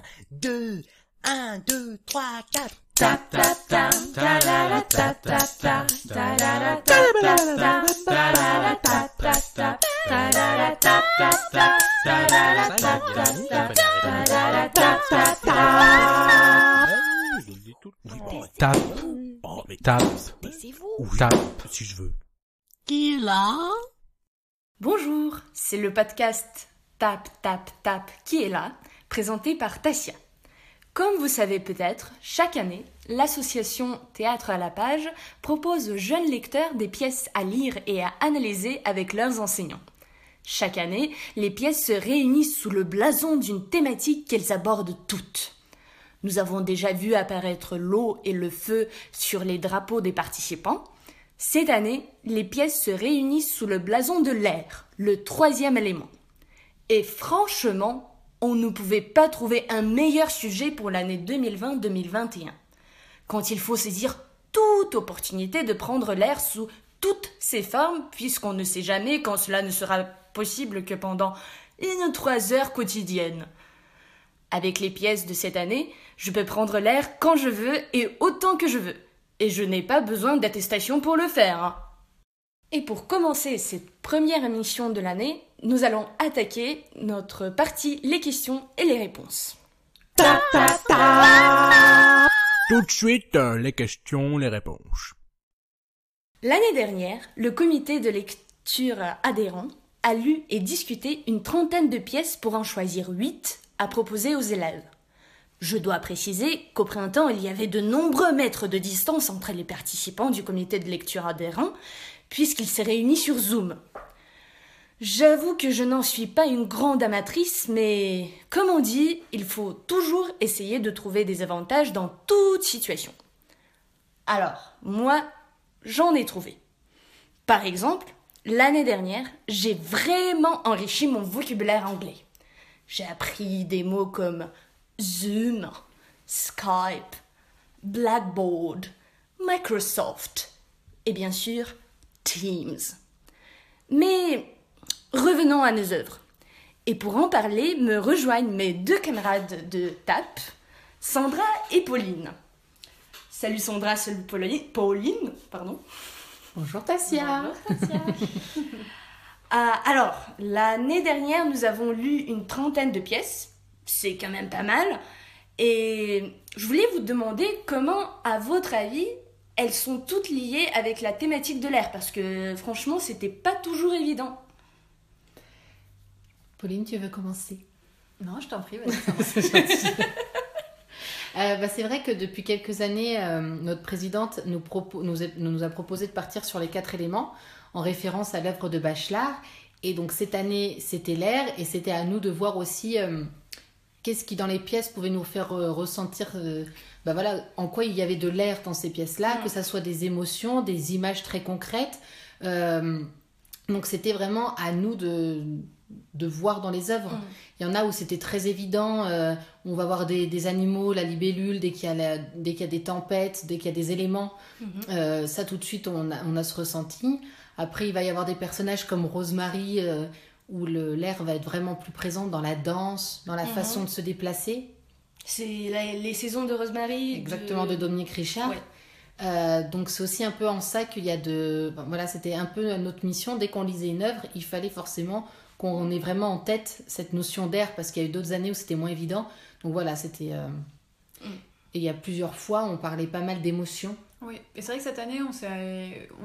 Un, deux, un, deux, trois, quatre. Tap tap tap ta la la tap tap tap ta la la tap tap tap ta la la tap tap tap ta la la tap tap tap ta la la tap tap tap ta la la tap tap tap. Tape, Oh, mais tape, tape, si je veux. Qui là Bonjour, c'est le podcast Tap Tap Tap qui est là, présenté par Tassia. Comme vous savez peut-être, chaque année, l'association Théâtre à la page propose aux jeunes lecteurs des pièces à lire et à analyser avec leurs enseignants. Chaque année, les pièces se réunissent sous le blason d'une thématique qu'elles abordent toutes. Nous avons déjà vu apparaître l'eau et le feu sur les drapeaux des participants. Cette année, les pièces se réunissent sous le blason de l'air, le troisième élément. Et franchement, on ne pouvait pas trouver un meilleur sujet pour l'année 2020-2021. Quand il faut saisir toute opportunité de prendre l'air sous toutes ses formes, puisqu'on ne sait jamais quand cela ne sera possible que pendant une trois heures quotidiennes. Avec les pièces de cette année, je peux prendre l'air quand je veux et autant que je veux. Et je n'ai pas besoin d'attestation pour le faire. Et pour commencer cette première émission de l'année, nous allons attaquer notre partie les questions et les réponses. Tap tap tap. Tout de suite, euh, les questions, les réponses. L'année dernière, le comité de lecture adhérent a lu et discuté une trentaine de pièces pour en choisir huit à proposer aux élèves. Je dois préciser qu'au printemps, il y avait de nombreux mètres de distance entre les participants du comité de lecture adhérent, puisqu'ils s'est réunis sur Zoom. J'avoue que je n'en suis pas une grande amatrice, mais comme on dit, il faut toujours essayer de trouver des avantages dans toute situation. Alors, moi, j'en ai trouvé. Par exemple, l'année dernière, j'ai vraiment enrichi mon vocabulaire anglais. J'ai appris des mots comme Zoom, Skype, Blackboard, Microsoft et bien sûr Teams. Mais revenons à nos œuvres. Et pour en parler, me rejoignent mes deux camarades de TAP, Sandra et Pauline. Salut Sandra, salut Pauline, Pauline pardon. Bonjour Tassia. Ah, alors, l'année dernière, nous avons lu une trentaine de pièces. C'est quand même pas mal. Et je voulais vous demander comment, à votre avis, elles sont toutes liées avec la thématique de l'air. Parce que franchement, c'était pas toujours évident. Pauline, tu veux commencer? Non, je t'en prie, vas-y. Euh, bah, c'est vrai que depuis quelques années, euh, notre présidente nous, a proposé de partir sur les quatre éléments en référence à l'œuvre de Bachelard. Et donc cette année, c'était l'air et c'était à nous de voir aussi euh, qu'est-ce qui dans les pièces pouvait nous faire euh, ressentir, euh, bah voilà, en quoi il y avait de l'air dans ces pièces-là, Mm. que ça soit des émotions, des images très concrètes. Euh, donc c'était vraiment à nous de, de voir dans les œuvres. Mm. Il y en a où c'était très évident, euh, on va voir des, des animaux, la libellule, dès qu'il y, a la- dès qu'il y a des tempêtes, dès qu'il y a des éléments, Mhm. euh, ça tout de suite on a, on a ce ressenti. Après il va y avoir des personnages comme Rosemary, où l'air va être vraiment plus présent dans la danse, dans la Mhm. façon de se déplacer. C'est les saisons de Rosemary. Exactement, de Dominique Richard. Ouais. Euh, donc c'est aussi un peu en ça qu'il y a de... ben, voilà, c'était un peu notre mission. Dès qu'on lisait une œuvre, il fallait forcément qu'on ait vraiment en tête cette notion d'air, parce qu'il y a eu d'autres années où c'était moins évident. Donc voilà, c'était... euh, Mm. Et il y a plusieurs fois, on parlait pas mal d'émotions. Oui, et c'est vrai que cette année, on,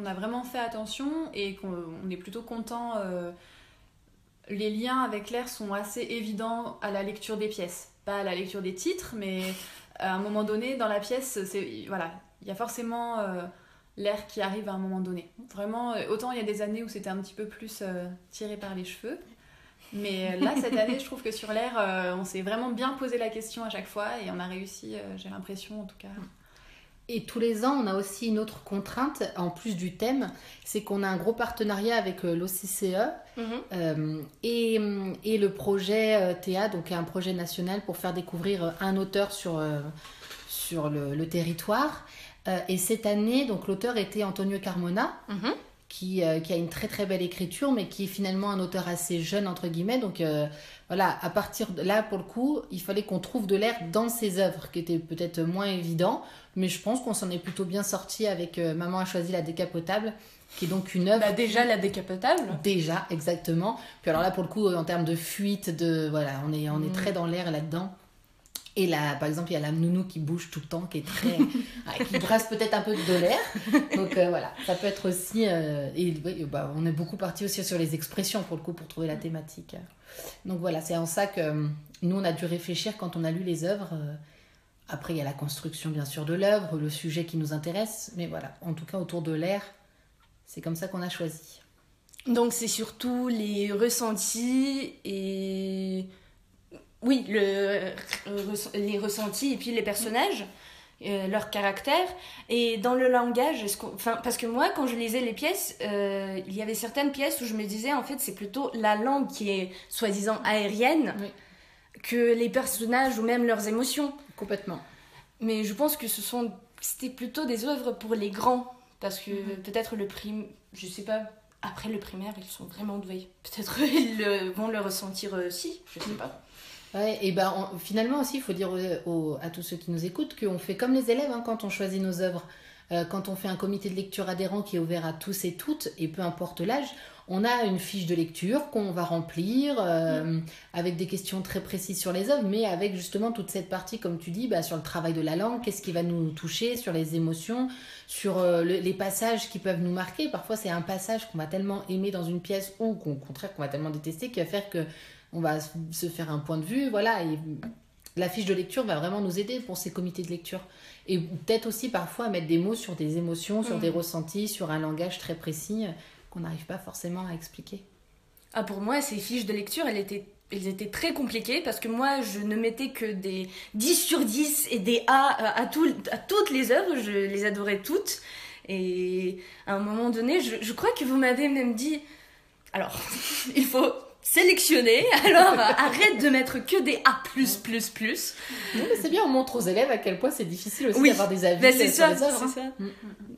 on a vraiment fait attention et qu'on on est plutôt content. euh, les liens avec l'air sont assez évidents à la lecture des pièces. Pas à la lecture des titres, mais à un moment donné, dans la pièce, c'est voilà, il y a forcément euh, l'air qui arrive à un moment donné. Vraiment, euh, autant il y a des années où c'était un petit peu plus euh, tiré par les cheveux. Mais là, cette année, je trouve que sur l'air, on s'est vraiment bien posé la question à chaque fois et on a réussi, j'ai l'impression en tout cas. Et tous les ans, on a aussi une autre contrainte, en plus du thème, c'est qu'on a un gros partenariat avec euh, l'OCCE Mhm. Euh, et, et le projet euh, Théa, donc un projet national pour faire découvrir euh, un auteur sur, euh, sur le, le territoire. Euh, et cette année, donc l'auteur était Antonio Carmona, Mhm. qui, euh, qui a une très très belle écriture, mais qui est finalement un auteur assez jeune, entre guillemets. Donc euh, voilà, à partir de là, pour le coup, il fallait qu'on trouve de l'air dans ses œuvres, qui était peut-être moins évident, mais je pense qu'on s'en est plutôt bien sorti avec euh, Maman a choisi la décapotable, qui est donc une œuvre. Bah, déjà la décapotable. Déjà, exactement. Puis alors là, pour le coup, en termes de fuite, de voilà, on est, on est Mm. très dans l'air là-dedans. Et là, par exemple, il y a la nounou qui bouge tout le temps, qui est très, ah, qui brasse peut-être un peu de l'air. Donc euh, voilà, ça peut être aussi. euh, et oui, bah, on est beaucoup parti aussi sur les expressions pour le coup pour trouver la thématique. Donc voilà, c'est en ça que euh, nous on a dû réfléchir quand on a lu les œuvres. Après, il y a la construction bien sûr de l'œuvre, le sujet qui nous intéresse, mais voilà, en tout cas autour de l'air, c'est comme ça qu'on a choisi. Donc c'est surtout les ressentis et oui, le, euh, les ressentis et puis les personnages, euh, leur caractère. Et dans le langage, enfin, parce que moi, quand je lisais les pièces, euh, il y avait certaines pièces où je me disais, en fait, c'est plutôt la langue qui est soi-disant aérienne Oui. que les personnages ou même leurs émotions. Complètement. Mais je pense que ce sont c'était plutôt des œuvres pour les grands parce que Mhm. peut-être le prim je sais pas après le primaire ils sont vraiment doués peut-être ils le- vont le ressentir aussi je sais pas Ouais, et ben on- finalement aussi, il faut dire aux- aux- à tous ceux qui nous écoutent qu'on fait comme les élèves hein, quand on choisit nos œuvres. Euh, quand on fait un comité de lecture adhérent qui est ouvert à tous et toutes, et peu importe l'âge, on a une fiche de lecture qu'on va remplir euh, avec des questions très précises sur les œuvres, mais avec justement toute cette partie, comme tu dis, bah, sur le travail de la langue, qu'est-ce qui va nous toucher, sur les émotions, sur euh, le- les passages qui peuvent nous marquer. Parfois, c'est un passage qu'on va tellement aimer dans une pièce ou qu'au contraire qu'on va tellement détester qui va faire que on va se faire un point de vue, voilà. Et la fiche de lecture va vraiment nous aider pour ces comités de lecture. Et peut-être aussi parfois mettre des mots sur des émotions, sur des ressentis, sur un langage très précis euh, qu'on n'arrive pas forcément à expliquer. ah pour moi ces fiches de lecture elles étaient elles étaient très compliquées parce que moi je ne mettais que des 10 sur 10 et des A à, à, tout- à toutes les œuvres je les adorais toutes et à un moment donné je, je crois que vous m'avez même dit alors il faut sélectionner alors arrête de mettre que des A Non, mais c'est bien, on montre aux élèves à quel point c'est difficile aussi Oui. d'avoir des avis Ben, euh, c'est ça, les œuvres. c'est hein. ça.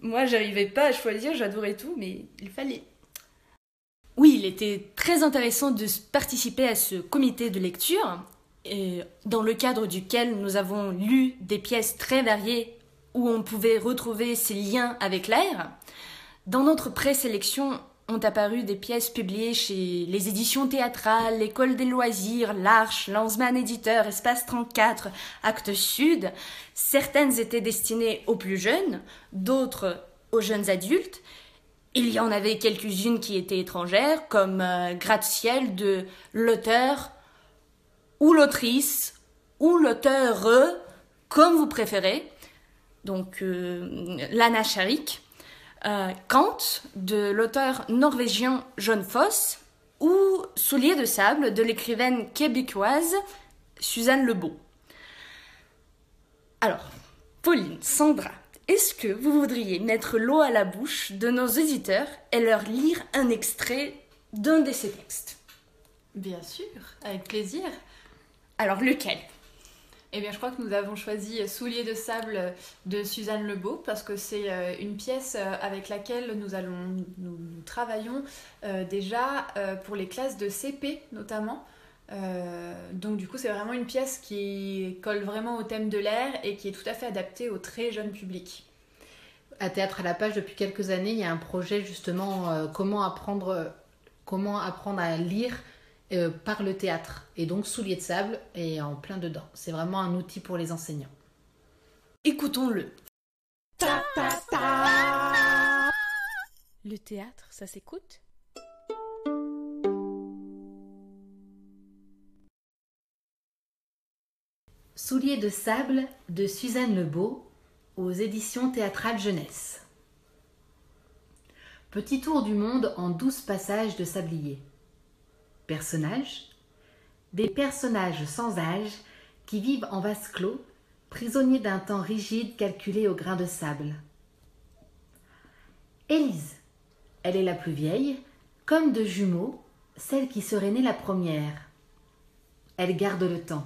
Moi, j'arrivais pas à choisir, j'adorais tout, mais il fallait. Oui, il était très intéressant de participer à ce comité de lecture, et dans le cadre duquel nous avons lu des pièces très variées où on pouvait retrouver ces liens avec l'air. Dans notre présélection ont apparu des pièces publiées chez les éditions théâtrales, l'École des loisirs, l'Arche, Lanzmann Éditeur, Espace 34, Actes Sud. Certaines étaient destinées aux plus jeunes, d'autres aux jeunes adultes. Il y en avait quelques-unes qui étaient étrangères, comme euh, Gratte-ciel de l'auteur ou l'autrice ou l'auteur, comme vous préférez. Donc, euh, Lana Charik. Euh, Kant de l'auteur norvégien John Foss ou Souliers de sable de l'écrivaine québécoise Suzanne Lebeau. Alors, Pauline, Sandra, est-ce que vous voudriez mettre l'eau à la bouche de nos éditeurs et leur lire un extrait d'un de ces textes? Bien sûr, avec plaisir. Alors, lequel? Eh bien, je crois que nous avons choisi Souliers de sable de Suzanne Lebeau parce que c'est euh, une pièce euh, avec laquelle nous allons nous, travaillons euh, déjà pour les classes de CP notamment. Donc du coup, c'est vraiment une pièce qui colle vraiment au thème de l'air et qui est tout à fait adaptée au très jeune public. À Théâtre à la page, depuis quelques années, il y a un projet justement comment apprendre comment apprendre à lire euh, par le théâtre. Et donc Souliers de sable est en plein dedans. C'est vraiment un outil pour les enseignants. Écoutons-le. Le théâtre, ça s'écoute? Souliers de sable de Suzanne Lebeau aux éditions théâtrales jeunesse. Petit tour du monde en douze passages de sablier. Personnages Des personnages sans âge qui vivent en vase clos, prisonniers d'un temps rigide calculé au grain de sable. Élise. Elle est la plus vieille, comme de jumeaux, celle qui serait née la première. Elle garde le temps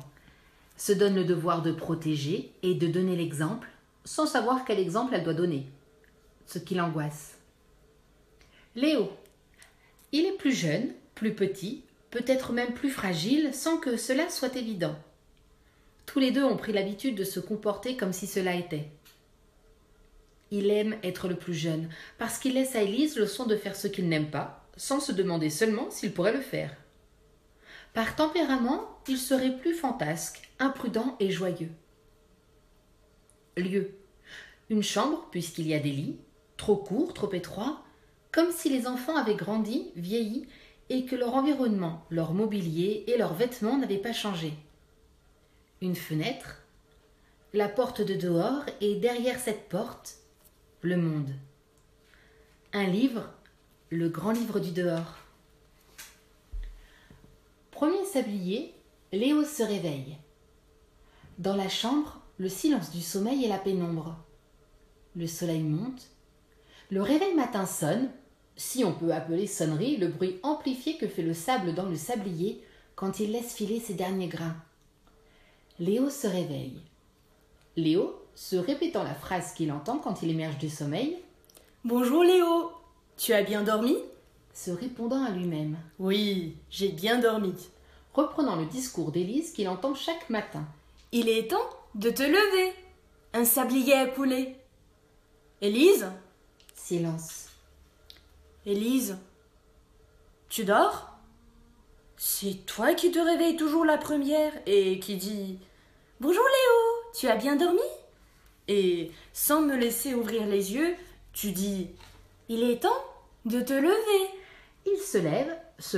se donne le devoir de protéger et de donner l'exemple, sans savoir quel exemple elle doit donner, ce qui l'angoisse. Léo. Il est plus jeune, plus petit, peut-être même plus fragile, sans que cela soit évident. Tous les deux ont pris l'habitude de se comporter comme si cela était. Il aime être le plus jeune, parce qu'il laisse à Élise le soin de faire ce qu'il n'aime pas, sans se demander seulement s'il pourrait le faire. Par tempérament, il serait plus fantasque, imprudent et joyeux. Lieu. Une chambre, puisqu'il y a des lits, trop courts, trop étroits, comme si les enfants avaient grandi, vieilli, et que leur environnement, leur mobilier et leurs vêtements n'avaient pas changé. Une fenêtre, la porte de dehors, et derrière cette porte, le monde. Un livre, le grand livre du dehors. Premier sablier, Léo se réveille. Dans la chambre, le silence du sommeil et la pénombre. Le soleil monte. Le réveil matin sonne, si on peut appeler sonnerie le bruit amplifié que fait le sable dans le sablier quand il laisse filer ses derniers grains. Léo se réveille. Léo, se répétant la phrase qu'il entend quand il émerge du sommeil, Bonjour Léo, tu as bien dormi? se répondant à lui-même, Oui, j'ai bien dormi. reprenant le discours d'Élise qu'il entend chaque matin. Il est temps de te lever. Un sablier a coulé. Élise? Silence. Élise Tu dors? C'est toi qui te réveilles toujours la première et qui dit Bonjour Léo, tu as bien dormi? Et sans me laisser ouvrir les yeux, tu dis Il est temps de te lever. Il se lève, se,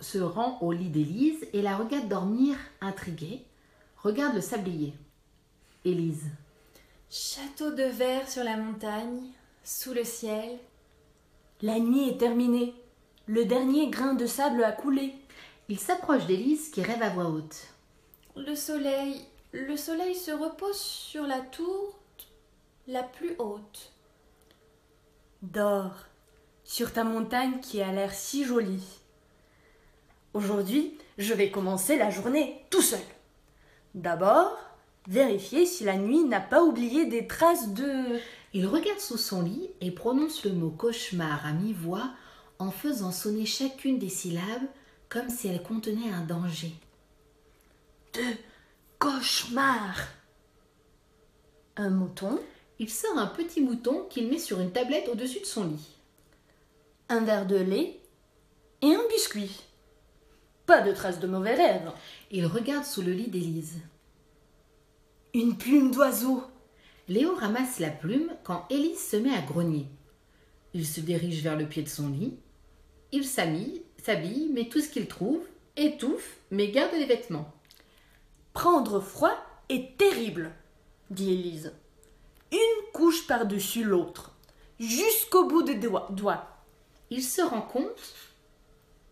se rend au lit d'Élise et la regarde dormir, intrigué. Regarde le sablier. Élise. Château de verre sur la montagne, sous le ciel. La nuit est terminée. Le dernier grain de sable a coulé. Il s'approche d'Élise qui rêve à voix haute. Le soleil, le soleil se repose sur la tour la plus haute. Dors sur ta montagne qui a l'air si jolie. Aujourd'hui, je vais commencer la journée tout seul. D'abord, vérifier si la nuit n'a pas oublié des traces de... Il regarde sous son lit et prononce le mot cauchemar à mi-voix en faisant sonner chacune des syllabes comme si elles contenaient un danger. de cauchemar. Un mouton, Il sort un petit mouton qu'il met sur une tablette au-dessus de son lit. un verre de lait et un biscuit. Pas de traces de mauvais rêves. Il regarde sous le lit d'Élise. Une plume d'oiseau. Léo ramasse la plume quand Élise se met à grogner. Il se dirige vers le pied de son lit. Il s'habille, s'habille, met tout ce qu'il trouve, étouffe, mais garde les vêtements. Prendre froid est terrible, dit Élise. Une couche par-dessus l'autre, jusqu'au bout des doigts. doigts. Il se rend compte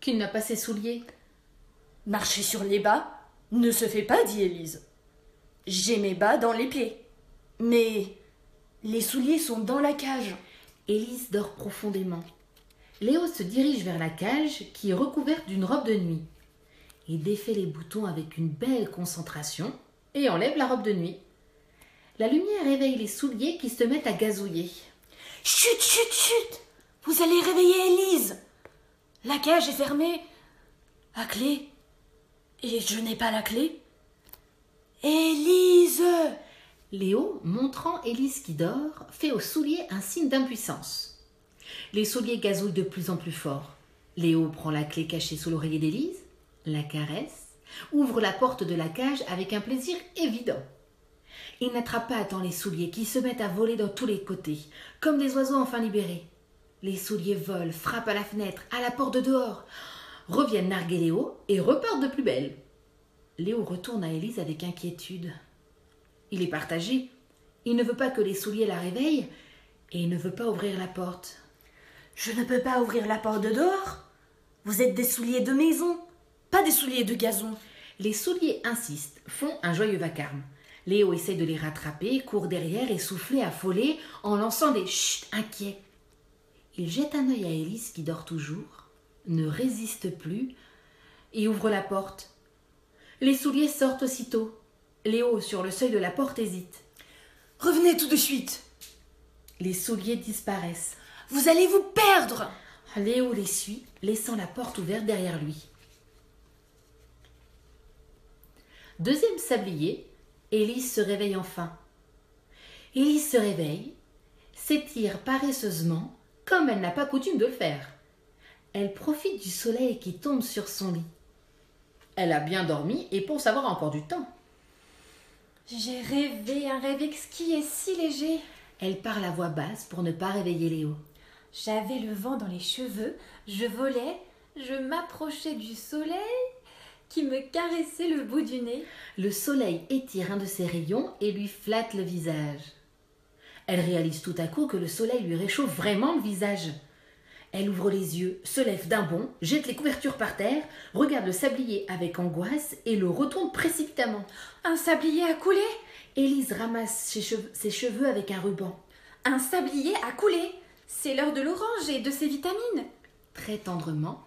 qu'il n'a pas ses souliers. Marcher sur les bas ne se fait pas, dit Élise. J'ai mes bas dans les pieds. Mais les souliers sont dans la cage. Élise dort profondément. Léo se dirige vers la cage qui est recouverte d'une robe de nuit. Il défait les boutons avec une belle concentration et enlève la robe de nuit. La lumière réveille les souliers qui se mettent à gazouiller. Chut, chut, chut Vous allez réveiller Élise La cage est fermée. À clé. Et je n'ai pas la clé. Élise Léo, montrant Élise qui dort, fait aux souliers un signe d'impuissance. Les souliers gazouillent de plus en plus fort. Léo prend la clé cachée sous l'oreiller d'Élise, la caresse, ouvre la porte de la cage avec un plaisir évident. Il n'attrape pas à temps les souliers qui se mettent à voler dans tous les côtés, comme des oiseaux enfin libérés. Les souliers volent, frappent à la fenêtre, à la porte de dehors, reviennent narguer Léo et repartent de plus belle. Léo retourne à Élise avec inquiétude. Il est partagé. Il ne veut pas que les souliers la réveillent et il ne veut pas ouvrir la porte. Je ne peux pas ouvrir la porte de dehors. Vous êtes des souliers de maison, pas des souliers de gazon. Les souliers insistent, font un joyeux vacarme. Léo essaie de les rattraper, court derrière, essoufflé, affolé, en lançant des chut inquiets. Il jette un œil à Élise qui dort toujours, ne résiste plus et ouvre la porte. Les souliers sortent aussitôt. Léo, sur le seuil de la porte, hésite. Revenez tout de suite. Les souliers disparaissent. Vous allez vous perdre. Léo les suit, laissant la porte ouverte derrière lui. Deuxième sablier, Élise se réveille enfin. Élise se réveille, s'étire paresseusement, comme elle n'a pas coutume de le faire. Elle profite du soleil qui tombe sur son lit. Elle a bien dormi et pense avoir encore du temps. J'ai rêvé un rêve exquis et si léger. Elle parle à voix basse pour ne pas réveiller Léo. J'avais le vent dans les cheveux, je volais, je m'approchais du soleil qui me caressait le bout du nez. Le soleil étire un de ses rayons et lui flatte le visage. Elle réalise tout à coup que le soleil lui réchauffe vraiment le visage. Elle ouvre les yeux, se lève d'un bond, jette les couvertures par terre, regarde le sablier avec angoisse et le retourne précipitamment. Un sablier a coulé? Élise ramasse ses cheveux, ses cheveux avec un ruban. Un sablier a coulé? C'est l'heure de l'orange et de ses vitamines. Très tendrement,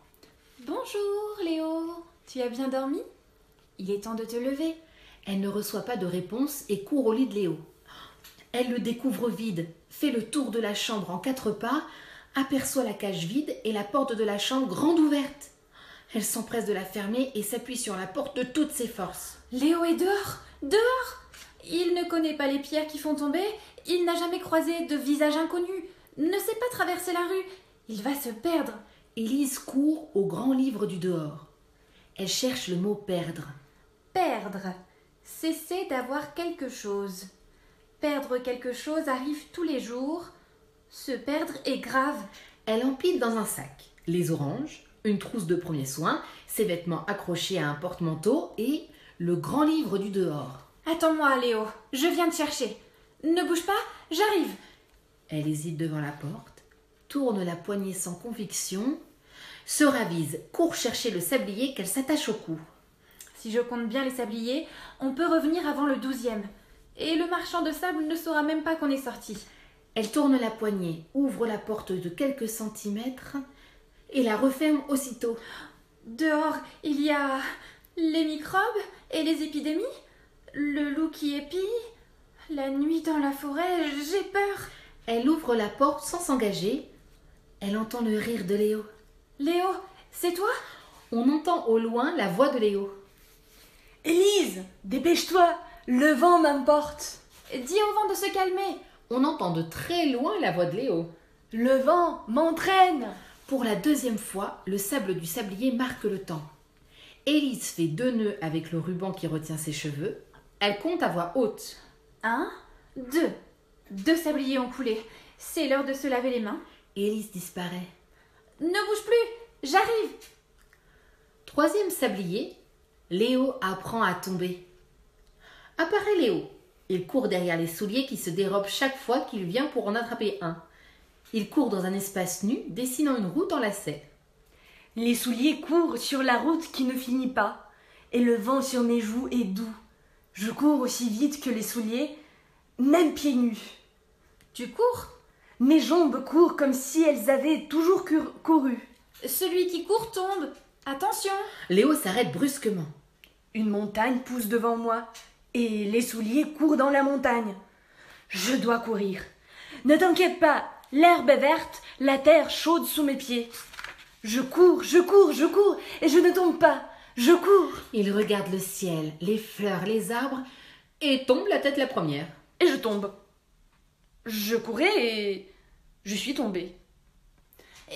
Bonjour Léo, tu as bien dormi? Il est temps de te lever. elle ne reçoit pas de réponse et court au lit de Léo. Elle le découvre vide, fait le tour de la chambre en quatre pas, aperçoit la cage vide et la porte de la chambre grande ouverte. Elle s'empresse de la fermer et s'appuie sur la porte de toutes ses forces. Léo est dehors Dehors Il ne connaît pas les pierres qui font tomber, il n'a jamais croisé de visage inconnu, ne sait pas traverser la rue, il va se perdre. Élise court au grand livre du dehors. Elle cherche le mot perdre. Perdre. Cesser d'avoir quelque chose. Perdre quelque chose arrive tous les jours. Se perdre est grave. Elle empile dans un sac les oranges, une trousse de premiers soins, ses vêtements accrochés à un porte-manteau et le grand livre du dehors. Attends-moi, Léo, je viens te chercher. Ne bouge pas, j'arrive. Elle hésite devant la porte, tourne la poignée sans conviction, se ravise, court chercher le sablier qu'elle s'attache au cou. Si je compte bien les sabliers, on peut revenir avant le douzième. Et le marchand de sable ne saura même pas qu'on est sorti. Elle tourne la poignée, ouvre la porte de quelques centimètres et la referme aussitôt. Dehors, il y a les microbes et les épidémies, le loup qui épie, la nuit dans la forêt, j'ai peur. Elle ouvre la porte sans s'engager. Elle entend le rire de Léo. Léo, c'est toi? On entend au loin la voix de Léo. Élise, dépêche-toi, le vent m'emporte. Dis au vent de se calmer. On entend de très loin la voix de Léo. Le vent m'entraîne. Pour la deuxième fois, le sable du sablier marque le temps. Élise fait deux nœuds avec le ruban qui retient ses cheveux. Elle compte à voix haute. Un, deux. Deux sabliers ont coulé. C'est l'heure de se laver les mains. Élise disparaît. Ne bouge plus, j'arrive. Troisième sablier, Léo apprend à tomber. Apparaît Léo. Il court derrière les souliers qui se dérobent chaque fois qu'il vient pour en attraper un. Il court dans un espace nu, dessinant une route en lacets. Les souliers courent sur la route qui ne finit pas, et le vent sur mes joues est doux. Je cours aussi vite que les souliers, même pieds nus. Tu cours? Mes jambes courent comme si elles avaient toujours cur- couru. Celui qui court tombe. Attention Léo s'arrête brusquement. Une montagne pousse devant moi, et les souliers courent dans la montagne. Je dois courir. Ne t'inquiète pas, l'herbe est verte, la terre chaude sous mes pieds. Je cours, je cours, je cours, et je ne tombe pas. Je cours, Il regarde le ciel, les fleurs, les arbres, et tombe la tête la première. et je tombe. Je courais et je suis tombée.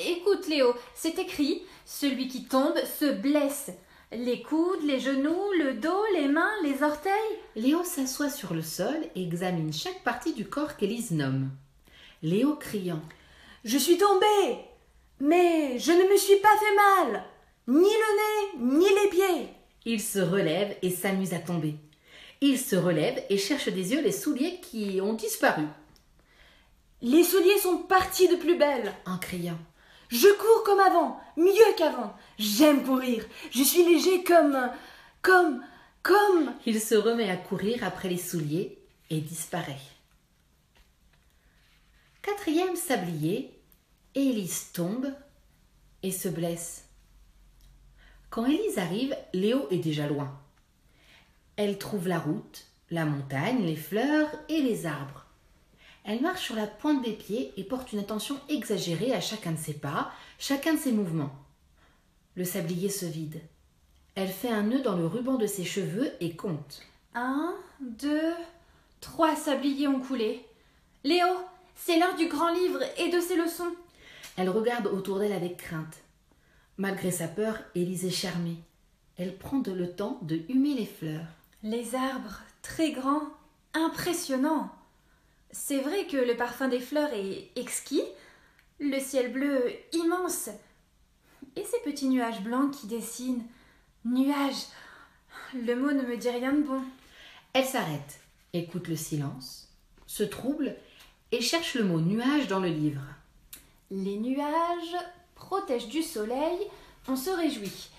Écoute Léo, c'est écrit, celui qui tombe se blesse. Les coudes, les genoux, le dos, les mains, les orteils. Léo s'assoit sur le sol et examine chaque partie du corps qu'Élise nomme. Léo criant. Je suis tombée, mais je ne me suis pas fait mal. Ni le nez, ni les pieds. Il se relève et s'amuse à tomber. Il se relève et cherche des yeux les souliers qui ont disparu, Les souliers sont partis de plus belle. en criant. Je cours comme avant, mieux qu'avant. J'aime courir. Je suis léger comme. comme. comme. Il se remet à courir après les souliers et disparaît. Quatrième sablier, Élise tombe et se blesse. Quand Élise arrive, Léo est déjà loin. Elle trouve la route, la montagne, les fleurs et les arbres. Elle marche sur la pointe des pieds et porte une attention exagérée à chacun de ses pas, chacun de ses mouvements. Le sablier se vide. Elle fait un nœud dans le ruban de ses cheveux et compte. Un, deux, trois sabliers ont coulé. Léo, c'est l'heure du grand livre et de ses leçons. Elle regarde autour d'elle avec crainte. Malgré sa peur, Élise est charmée. Elle prend de le temps de humer les fleurs. Les arbres, très grands, impressionnants. C'est vrai que le parfum des fleurs est exquis, le ciel bleu immense, et ces petits nuages blancs qui dessinent. Nuages. Le mot ne me dit rien de bon. Elle s'arrête, écoute le silence, se trouble et cherche le mot nuage dans le livre. Les nuages protègent du soleil, on se réjouit.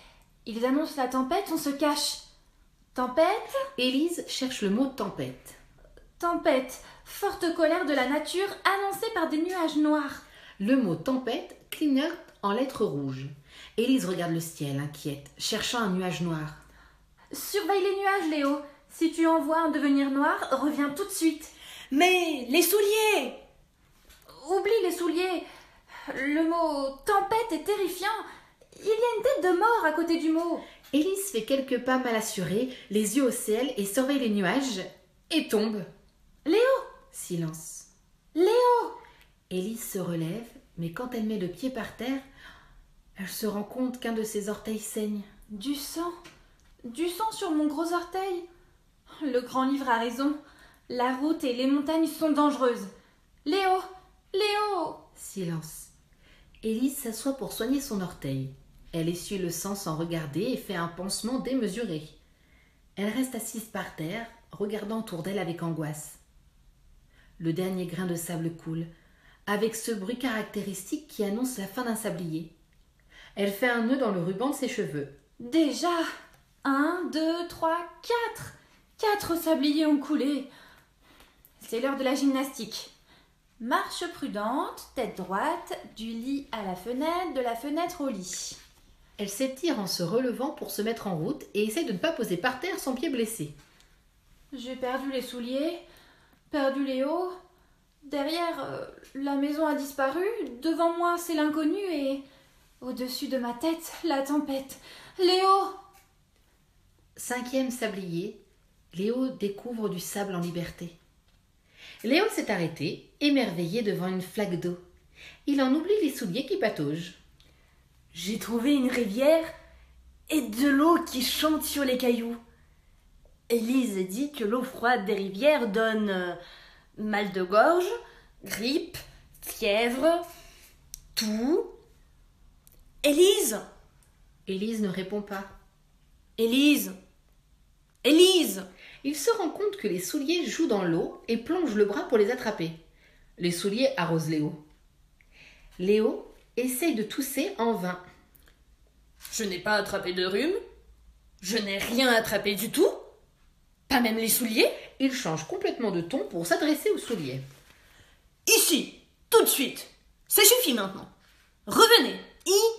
Ils annoncent la tempête, on se cache. Tempête? Élise cherche le mot tempête. Tempête, forte colère de la nature annoncée par des nuages noirs. Le mot tempête clignote en lettres rouges. Élise regarde le ciel, inquiète, cherchant un nuage noir. Surveille les nuages, Léo. Si tu en vois un devenir noir, reviens tout de suite. Mais les souliers Oublie les souliers. Le mot tempête est terrifiant. Il y a une tête de mort à côté du mot. Élise fait quelques pas mal assurés, les yeux au ciel et surveille les nuages, et tombe. Léo Silence. Léo Élise se relève, mais quand elle met le pied par terre, elle se rend compte qu'un de ses orteils saigne. Du sang Du sang sur mon gros orteil Le grand livre a raison. La route et les montagnes sont dangereuses. Léo Léo Silence. Élise s'assoit pour soigner son orteil. Elle essuie le sang sans regarder et fait un pansement démesuré. Elle reste assise par terre, regardant autour d'elle avec angoisse. Le dernier grain de sable coule, avec ce bruit caractéristique qui annonce la fin d'un sablier. Elle fait un nœud dans le ruban de ses cheveux. Déjà Un, deux, trois, quatre Quatre sabliers ont coulé. C'est l'heure de la gymnastique. Marche prudente, tête droite, du lit à la fenêtre, de la fenêtre au lit. Elle s'étire en se relevant pour se mettre en route et essaie de ne pas poser par terre son pied blessé. J'ai perdu les souliers, perdu Léo. Derrière, euh, la maison a disparu. Devant moi, c'est l'inconnu et au-dessus de ma tête, la tempête. Léo Cinquième sablier, Léo découvre du sable en liberté. Léo s'est arrêté, émerveillé devant une flaque d'eau. Il en oublie les souliers qui pataugent. J'ai trouvé une rivière et de l'eau qui chante sur les cailloux. Élise dit que l'eau froide des rivières donne euh, mal de gorge, grippe, fièvre, tout. Élise Élise ne répond pas. Élise Élise Il se rend compte que les souliers jouent dans l'eau et plonge le bras pour les attraper. Les souliers arrosent Léo. Léo essaye de tousser en vain. Je n'ai pas attrapé de rhume. Je n'ai rien attrapé du tout. Pas même les souliers. Il change complètement de ton pour s'adresser aux souliers. Ici, tout de suite. Ça suffit maintenant. Revenez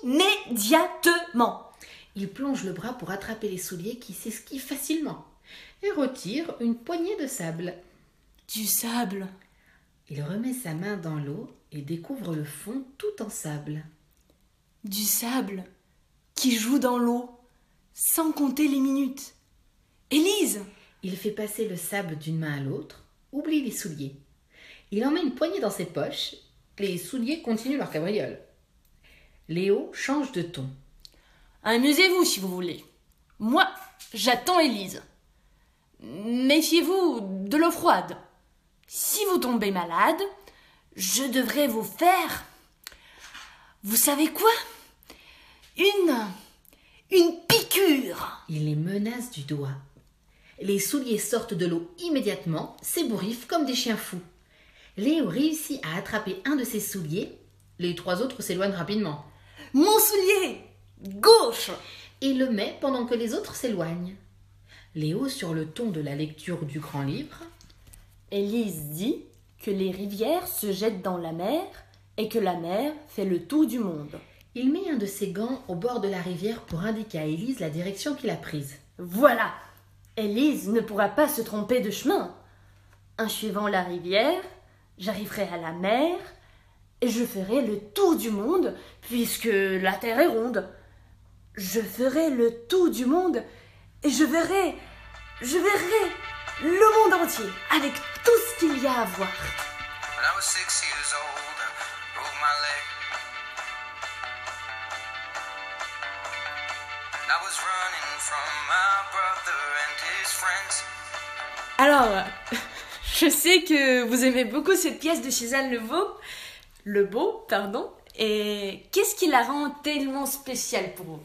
immédiatement. Il plonge le bras pour attraper les souliers qui s'esquivent facilement et retire une poignée de sable. Du sable. Il remet sa main dans l'eau et découvre le fond tout en sable. Du sable qui joue dans l'eau, sans compter les minutes. Élise Il fait passer le sable d'une main à l'autre, oublie les souliers. Il en met une poignée dans ses poches, les souliers continuent leur cabriole. Léo change de ton. Amusez-vous si vous voulez. Moi, j'attends Élise. Méfiez-vous de l'eau froide. Si vous tombez malade, je devrais vous faire. Vous savez quoi? Une. Une piqûre Il les menace du doigt. Les souliers sortent de l'eau immédiatement, s'ébouriffent comme des chiens fous. Léo réussit à attraper un de ses souliers, les trois autres s'éloignent rapidement, Mon soulier Gauche et le met pendant que les autres s'éloignent. Léo, sur le ton de la lecture du grand livre, Élise dit que les rivières se jettent dans la mer et que la mer fait le tour du monde. il met un de ses gants au bord de la rivière pour indiquer à Élise la direction qu'il a prise. Voilà Élise ne pourra pas se tromper de chemin. En suivant la rivière, J'arriverai à la mer et je ferai le tour du monde puisque la Terre est ronde. Je ferai le tour du monde et je verrai, je verrai le monde entier avec tout ce qu'il y a à voir. Alors, je sais que vous aimez beaucoup cette pièce de Suzanne Lebeau, Lebeau, pardon. Et qu'est-ce qui la rend tellement spéciale pour vous?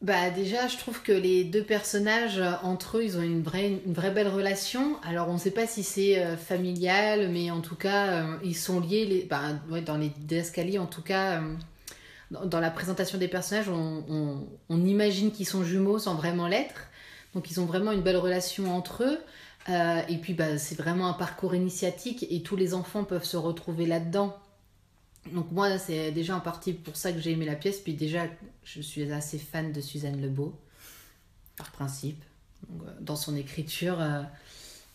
Bah déjà, je trouve que les deux personnages, euh, entre eux, ils ont une vraie, une vraie belle relation. Alors, on ne sait pas si c'est euh, familial, mais en tout cas, euh, ils sont liés. Bah, dans les didascalies, en tout cas, dans, la présentation des personnages, on, on- on imagine qu'ils sont jumeaux sans vraiment l'être. Donc, ils ont vraiment une belle relation entre eux. Euh, et puis, bah, c'est vraiment un parcours initiatique et tous les enfants peuvent se retrouver là-dedans. Donc moi, c'est déjà en partie pour ça que j'ai aimé la pièce. Puis déjà, je suis assez fan de Suzanne Lebeau, par principe, euh, dans son écriture. euh.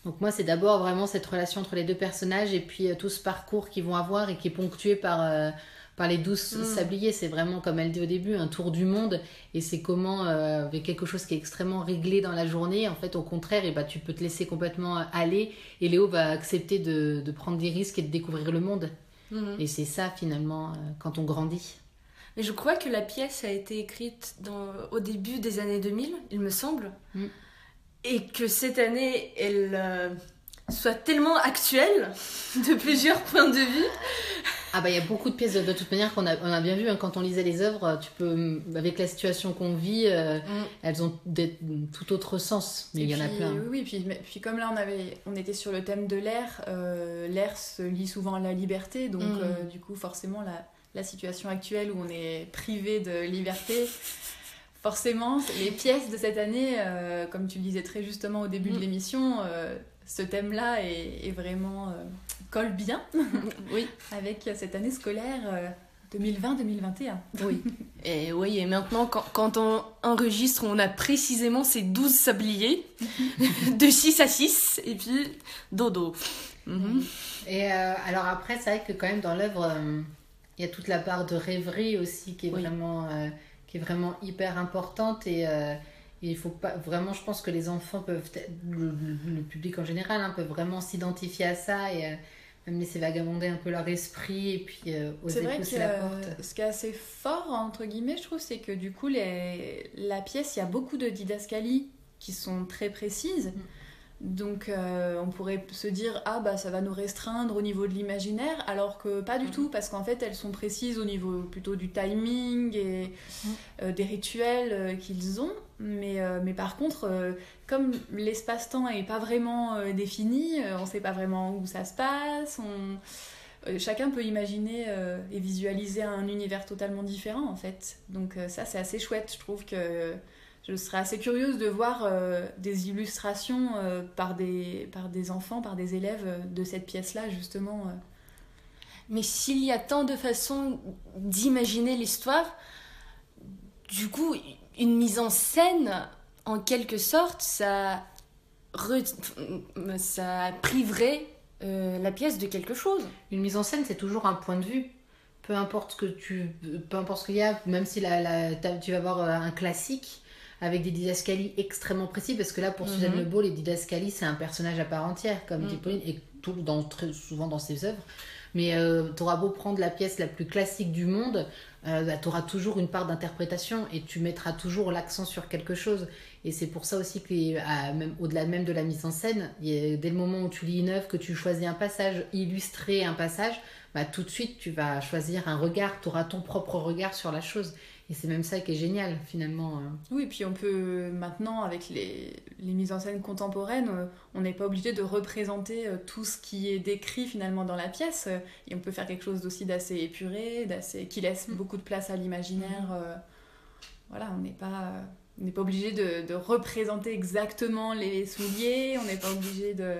Donc moi, c'est d'abord vraiment cette relation entre les deux personnages et puis tout ce parcours qu'ils vont avoir et qui est ponctué par, par les douze Mm. sabliers. C'est vraiment, comme elle dit au début, un tour du monde. Et c'est comment, euh, avec quelque chose qui est extrêmement réglé dans la journée, en fait, au contraire, et bah, tu peux te laisser complètement aller. Et Léo va accepter de, de prendre des risques et de découvrir le monde. Et c'est ça finalement euh, quand on grandit. Mais je crois que la pièce a été écrite dans, au début des années 2000, il me semble. Mm. Et que cette année, elle euh, soit tellement actuelle de plusieurs points de vue. Ah bah il y a beaucoup de pièces de, de toute manière qu'on a, on a bien vu hein, quand on lisait les œuvres, tu peux avec la situation qu'on vit, euh, Mm. elles ont des, tout autre sens, mais il y en a plein. Oui, oui, puis, mais- puis comme là on, avait, on était sur le thème de l'air, euh, l'air se lie souvent à la liberté, donc Mm. euh, du coup forcément la, la situation actuelle où on est privé de liberté, forcément les pièces de cette année, euh, comme tu le disais très justement au début de Mm. l'émission, euh, ce thème-là est, est vraiment euh, colle bien Oui. avec cette année scolaire euh, 2020-2021. Oui. Et oui, et maintenant, quand, quand on enregistre, on a précisément ces 12 sabliers, de 6 à 6, et puis dodo. Mhm. Et euh, alors après, c'est vrai que quand même dans l'œuvre, euh, il y a toute la part de rêverie aussi qui est Oui. vraiment, euh, qui est vraiment hyper importante et, euh, et il faut pas vraiment, je pense que les enfants peuvent, le, public en général, hein, peuvent vraiment s'identifier à ça et euh, même laisser vagabonder un peu leur esprit et puis euh, C'est oser pousser la porte. ce qui est assez fort, entre guillemets, je trouve, c'est que du coup, les... la pièce, il y a beaucoup de didascalies qui sont très précises. Donc, euh, on pourrait se dire, ah bah ça va nous restreindre au niveau de l'imaginaire, alors que pas du tout, parce qu'en fait, elles sont précises au niveau plutôt du timing et euh, des rituels euh, qu'ils ont. Mais, mais par contre, comme l'espace-temps n'est pas vraiment défini, on ne sait pas vraiment où ça se passe, on... chacun peut imaginer et visualiser un univers totalement différent en fait. Donc ça c'est assez chouette, je trouve que je serais assez curieuse de voir euh, des illustrations euh, par, des, par des enfants, par des élèves euh, de cette pièce-là justement. Mais s'il y a tant de façons d'imaginer l'histoire, du coup, une mise en scène, en quelque sorte, ça, re- ça priverait euh, la pièce de quelque chose. Une mise en scène, c'est toujours un point de vue. Peu importe ce que tu, peu importe ce qu'il y a, même si la, la- t'as- tu vas voir un classique avec des didascalies extrêmement précis, parce que là, pour Suzanne Mhm. Lebeau, les didascalies, c'est un personnage à part entière, comme dit Mhm. Pauline, et tout, dans, très souvent dans ses œuvres. Mais euh, tu auras beau prendre la pièce la plus classique du monde, euh, tu auras toujours une part d'interprétation et tu mettras toujours l'accent sur quelque chose. Et c'est pour ça aussi que, à- même, au-delà même de la mise en scène, a- dès le moment où tu lis une œuvre, que tu choisis un passage, illustrer un passage, bah, tout de suite tu vas choisir un regard, tu auras ton propre regard sur la chose. Et c'est même ça qui est génial finalement. euh. Oui, puis on peut maintenant, avec les, les mises en scène contemporaines, euh, on n'est pas obligé de représenter euh, tout ce qui est décrit finalement dans la pièce. Et on peut faire quelque chose aussi d'assez épuré, d'assez qui laisse beaucoup de place à l'imaginaire. euh, Voilà, on n'est pas, on n'est pas obligé de, de représenter exactement les souliers, on n'est pas obligé de.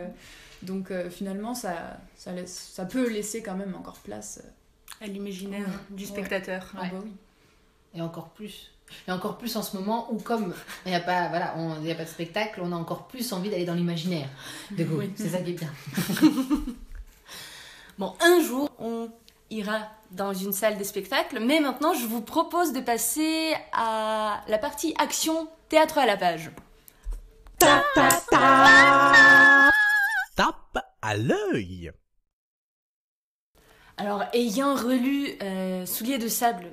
Donc euh, finalement, ça, ça, laisse, ça peut laisser quand même encore place. euh, À l'imaginaire du Ouais. spectateur. ah bah oui. Et encore plus Et encore plus en ce moment où, comme il n'y a, pas, voilà, on- il y a pas de spectacle, on a encore plus envie d'aller dans l'imaginaire. De go. Oui. C'est ça qui est bien. Bon, un jour, on ira dans une salle de spectacle, mais maintenant, je vous propose de passer à la partie action théâtre à la page. Tape à l'œil. Alors, ayant relu euh, Souliers de sable,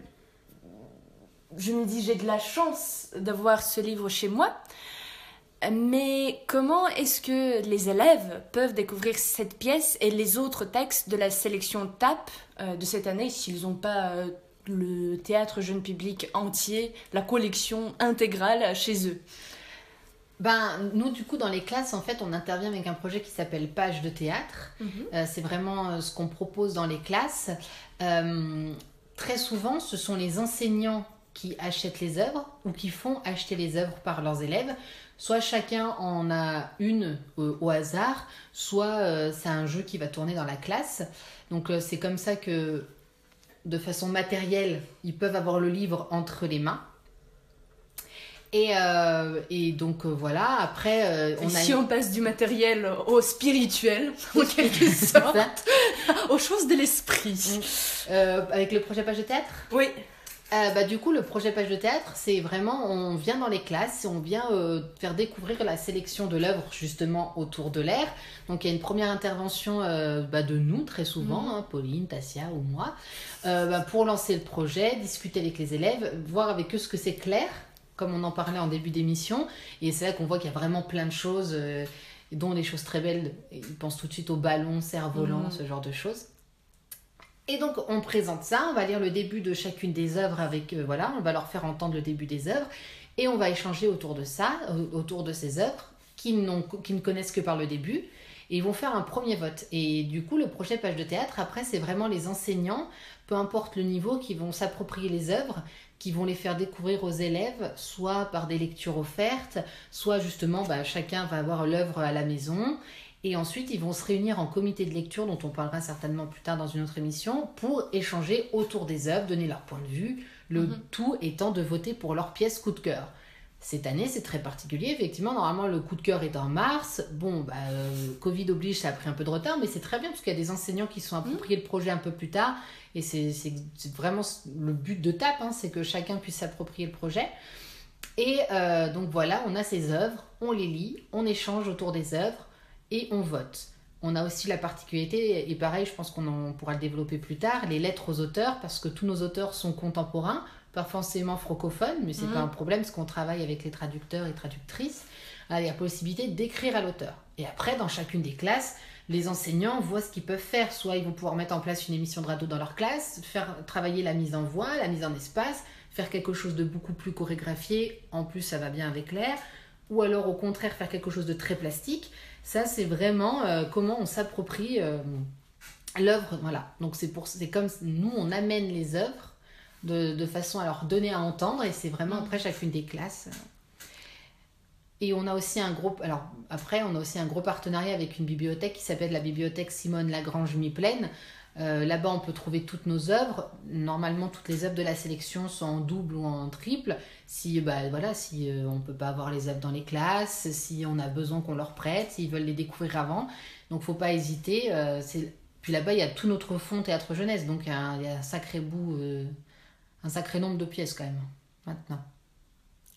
je me dis j'ai de la chance d'avoir ce livre chez moi. Mais comment est-ce que les élèves peuvent découvrir cette pièce et les autres textes de la sélection TAP euh, de cette année s'ils n'ont pas euh, le théâtre jeune public entier, la collection intégrale chez eux? Ben, nous, du coup, dans les classes, en fait, on intervient avec un projet qui s'appelle Page de théâtre. Euh, c'est vraiment euh, ce qu'on propose dans les classes. Euh, très souvent, ce sont les enseignants qui achètent les œuvres ou qui font acheter les œuvres par leurs élèves. Soit chacun en a une au hasard, soit c'est un jeu qui va tourner dans la classe. Donc c'est comme ça que, de façon matérielle, ils peuvent avoir le livre entre les mains. Et, euh, et donc euh, voilà, après euh, on Et a si une- on passe du matériel au spirituel, en quelque sorte, aux choses de l'esprit. Euh, avec le projet Page de théâtre? Oui. Bah, du coup, le projet Page de théâtre, c'est vraiment, on vient dans les classes et on vient faire découvrir la sélection de l'œuvre justement autour de l'air. Donc il y a une première intervention bah, de nous, très souvent, Mhm. hein, Pauline, Tassia ou moi, bah, pour lancer le projet, discuter avec les élèves, voir avec eux ce que c'est clair, comme on en parlait en début d'émission. Et c'est là qu'on voit qu'il y a vraiment plein de choses, euh, dont des choses très belles. Ils pensent tout de suite au ballon, cerf-volant, Mhm. ce genre de choses. Et donc on présente ça, on va lire le début de chacune des œuvres avec euh, voilà, on va leur faire entendre le début des œuvres et on va échanger autour de ça, euh, autour de ces œuvres qui, n'ont- qui ne connaissent que par le début et ils vont faire un premier vote. Et du coup le projet page de théâtre après c'est vraiment les enseignants, peu importe le niveau, qui vont s'approprier les œuvres, qui vont les faire découvrir aux élèves, soit par des lectures offertes, soit justement bah, chacun va avoir l'œuvre à la maison et ensuite, ils vont se réunir en comité de lecture, dont on parlera certainement plus tard dans une autre émission, pour échanger autour des œuvres, donner leur point de vue, le Mhm. tout étant de voter pour leur pièce coup de cœur. Cette année, c'est très particulier. Effectivement, normalement, le coup de cœur est en mars. Bon, bah, euh, Covid oblige, ça a pris un peu de retard, mais c'est très bien parce qu'il y a des enseignants qui sont appropriés le projet un peu plus tard. Et c'est vraiment le but de TAP, hein, c'est que chacun puisse s'approprier le projet. Et euh, donc voilà, on a ces œuvres, on les lit, on échange autour des œuvres et on vote. On a aussi la particularité, et pareil, je pense qu'on pourra le développer plus tard, les lettres aux auteurs, parce que tous nos auteurs sont contemporains, pas forcément francophones, mais c'est Mhm. pas un problème, parce qu'on travaille avec les traducteurs et traductrices. Il y a la possibilité d'écrire à l'auteur. Et après, dans chacune des classes, les enseignants voient ce qu'ils peuvent faire. Soit ils vont pouvoir mettre en place une émission de radio dans leur classe, faire travailler la mise en voix, la mise en espace, faire quelque chose de beaucoup plus chorégraphié. En plus, ça va bien avec l'air. Ou alors, au contraire, faire quelque chose de très plastique. Ça, c'est vraiment euh, comment on s'approprie euh, l'œuvre. Voilà. Donc, c'est pour, c'est comme nous, on amène les œuvres de, de façon à leur donner à entendre. Et c'est vraiment après chacune des classes. Et on a aussi un gros, alors après, on a aussi un gros partenariat avec une bibliothèque qui s'appelle la bibliothèque Simone Lagrange Mi-Plaine. Euh, Là-bas, on peut trouver toutes nos œuvres. Normalement, toutes les œuvres de la sélection sont en double ou en triple. Si, bah, voilà, si euh, on peut pas avoir les œuvres dans les classes, si on a besoin qu'on leur prête, s'ils veulent les découvrir avant. Donc, faut pas hésiter. euh, Puis là-bas, il y a tout notre fonds théâtre jeunesse. Donc, il y a un, il y a un sacré bout, euh, un sacré nombre de pièces quand même, maintenant.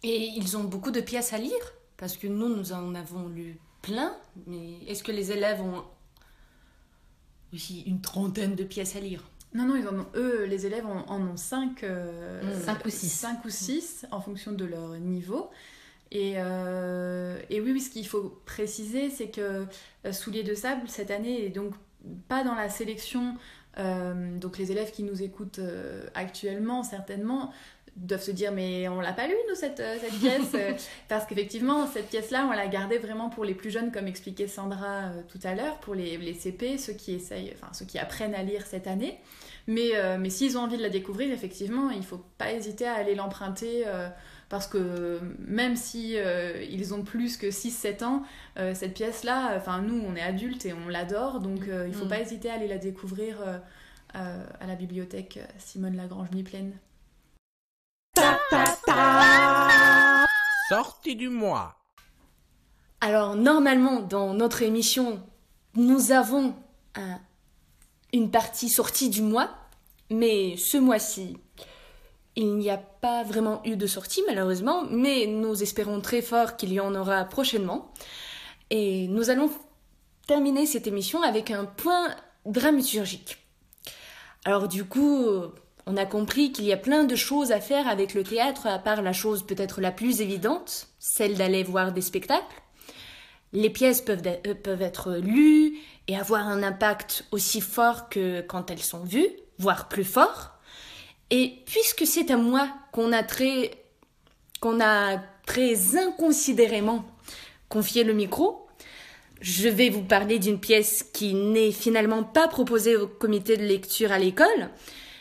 Et ils ont beaucoup de pièces à lire Parce que nous, nous en avons lu plein, mais est-ce que les élèves ont aussi une trentaine de pièces à lire? Non, non, ils en ont, eux, les élèves en, en ont 5 Cinq ou six. 5 ou 6 en fonction de leur niveau. Et, euh, et oui, oui, ce qu'il faut préciser, c'est que euh, Souliers de Sable, cette année, est donc pas dans la sélection. Euh, donc les élèves qui nous écoutent euh, actuellement, certainement, doivent se dire mais on l'a pas lu nous cette, euh, cette pièce parce qu'effectivement cette pièce là on l'a gardée vraiment pour les plus jeunes comme expliquait Sandra euh, tout à l'heure pour les, les CP ceux qui essayent enfin ceux qui apprennent à lire cette année. Mais, euh, mais s'ils ont envie de la découvrir effectivement il faut pas hésiter à aller l'emprunter euh, parce que même si euh, ils ont plus que 6-7 ans, euh, cette pièce-là, enfin nous on est adultes et on l'adore, donc euh, il faut Mm. pas hésiter à aller la découvrir euh, euh, à la bibliothèque Simone Lagrange Mi-Plaine. Ta ta ta sortie du mois. Alors normalement dans notre émission, nous avons un- une partie sortie du mois, mais ce mois-ci, il n'y a pas vraiment eu de sortie malheureusement, mais nous espérons très fort qu'il y en aura prochainement. Et nous allons terminer cette émission avec un point dramaturgique. Alors du coup, on a compris qu'il y a plein de choses à faire avec le théâtre, à part la chose peut-être la plus évidente, celle d'aller voir des spectacles. Les pièces peuvent, euh, peuvent être lues et avoir un impact aussi fort que quand elles sont vues, voire plus fort. Et puisque c'est à moi qu'on a très, qu'on a très inconsidérément confié le micro, je vais vous parler d'une pièce qui n'est finalement pas proposée au comité de lecture à l'école,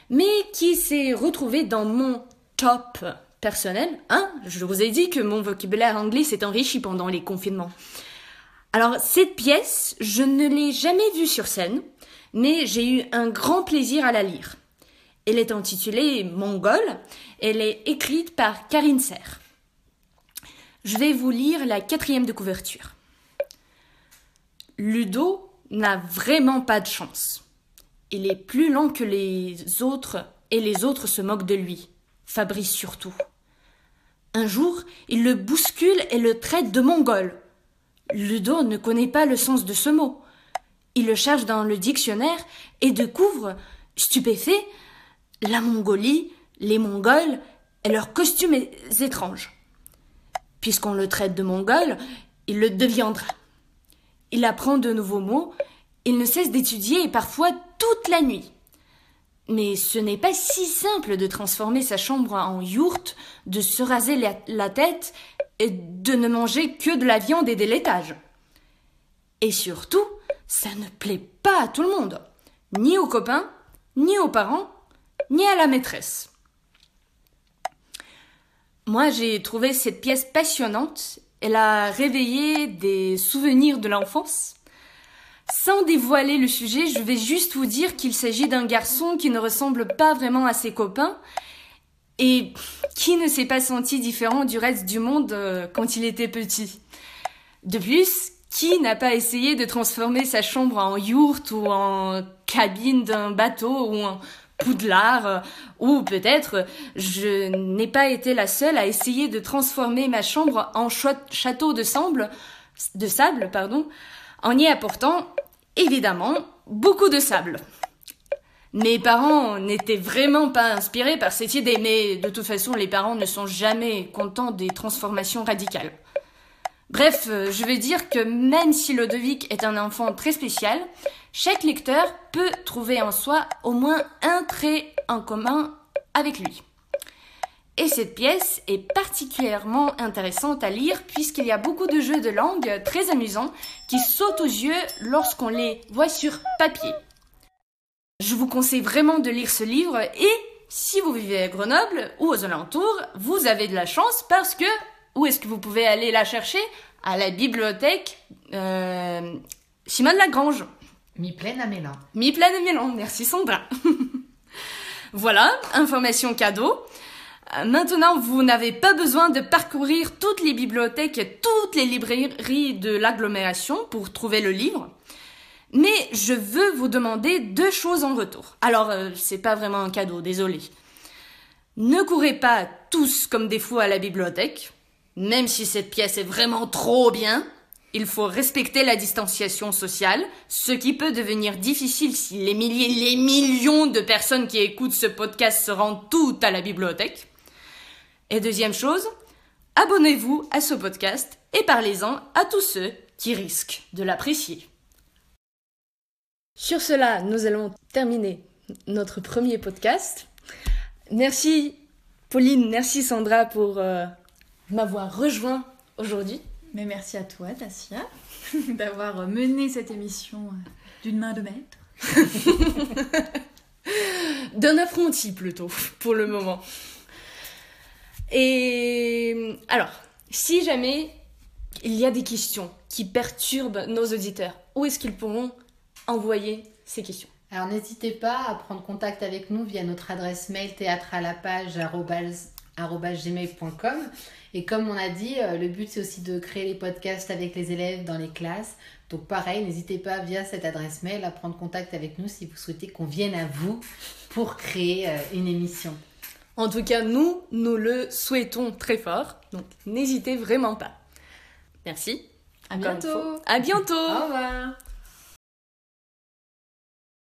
mais qui s'est retrouvée dans mon top personnel. Hein je vous ai dit que mon vocabulaire anglais s'est enrichi pendant les confinements. Alors, cette pièce, je ne l'ai jamais vue sur scène, mais j'ai eu un grand plaisir à la lire. Elle est intitulée Mongol. Elle est écrite par Karine Serre. Je vais vous lire la quatrième de couverture. Ludo n'a vraiment pas de chance. Il est plus lent que les autres et les autres se moquent de lui. Fabrice surtout. Un jour, il le bouscule et le traite de mongol. Ludo ne connaît pas le sens de ce mot. Il le cherche dans le dictionnaire et découvre, stupéfait, la Mongolie, les Mongols et leurs costumes étranges. Puisqu'on le traite de mongol, il le deviendra. Il apprend de nouveaux mots, il ne cesse d'étudier et parfois toute la nuit. Mais ce n'est pas si simple de transformer sa chambre en yourte, de se raser la tête et de ne manger que de la viande et des laitages. Et surtout, ça ne plaît pas à tout le monde, ni aux copains, ni aux parents, ni à la maîtresse. Moi, j'ai trouvé cette pièce passionnante. Elle a réveillé des souvenirs de l'enfance. Sans dévoiler le sujet, je vais juste vous dire qu'il s'agit d'un garçon qui ne ressemble pas vraiment à ses copains et qui ne s'est pas senti différent du reste du monde euh, quand il était petit. De plus, qui n'a pas essayé de transformer sa chambre en yourte ou en cabine d'un bateau ou en poudlard euh, ou peut-être je n'ai pas été la seule à essayer de transformer ma chambre en château de sable, en y apportant évidemment beaucoup de sable. Mes parents n'étaient vraiment pas inspirés par cette idée, mais de toute façon, les parents ne sont jamais contents des transformations radicales. Bref, euh, je veux dire que même si Ludovic est un enfant très spécial, chaque lecteur peut trouver en soi au moins un trait en commun avec lui. Et cette pièce est particulièrement intéressante à lire puisqu'il y a beaucoup de jeux de langue très amusants qui sautent aux yeux lorsqu'on les voit sur papier. Je vous conseille vraiment de lire ce livre et si vous vivez à Grenoble ou aux alentours, vous avez de la chance parce que où est-ce que vous pouvez aller la chercher? À la bibliothèque euh, Simone Lagrange. Mi pleine à Mélan. Mi pleine et Mélan, merci Sandra. voilà, information cadeau. Euh, Maintenant, vous n'avez pas besoin de parcourir toutes les bibliothèques et toutes les librairies de l'agglomération pour trouver le livre. Mais je veux vous demander deux choses en retour. Alors, euh, c'est pas vraiment un cadeau, désolé. Ne courez pas tous comme des fous à la bibliothèque. Même si cette pièce est vraiment trop bien, il faut respecter la distanciation sociale, ce qui peut devenir difficile si les milliers, les millions de personnes qui écoutent ce podcast se rendent toutes à la bibliothèque. Et deuxième chose, abonnez-vous à ce podcast et parlez-en à tous ceux qui risquent de l'apprécier. Sur cela, nous allons terminer notre premier podcast. Merci Pauline, merci Sandra pour euh, m'avoir rejoint aujourd'hui. Mais merci à toi, Tassia, d'avoir mené cette émission euh, d'une main de maître. D'un apprenti plutôt, pour le moment. Et alors, si jamais il y a des questions qui perturbent nos auditeurs, où est-ce qu'ils pourront envoyer ces questions? Alors n'hésitez pas à prendre contact avec nous via notre adresse mail théâtre à la page gmail.com et comme on a dit euh, le but c'est aussi de créer les podcasts avec les élèves dans les classes donc pareil n'hésitez pas via cette adresse mail à prendre contact avec nous si vous souhaitez qu'on vienne à vous pour créer euh, une émission En tout cas, nous, nous le souhaitons très fort. Donc, n'hésitez vraiment pas. Merci. À Encore bientôt. À bientôt. au revoir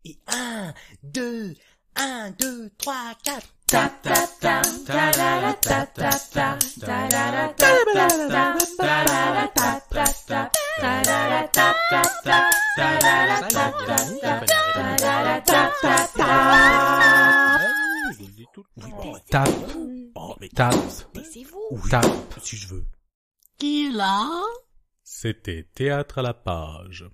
Et un, deux, un, deux, trois, quatre. Tap tap tap ta la la tap tap tap ta la la tap tap tap ta la la tap tap tap ta la la tap tap tap ta la la tap tap tap ta la la tap tap tap. Je vous le dis tout. Oui, tape. Oh, mais tape. Taisez-vous. Ou tape, si je veux. Qui est là C'était Théâtre à la page.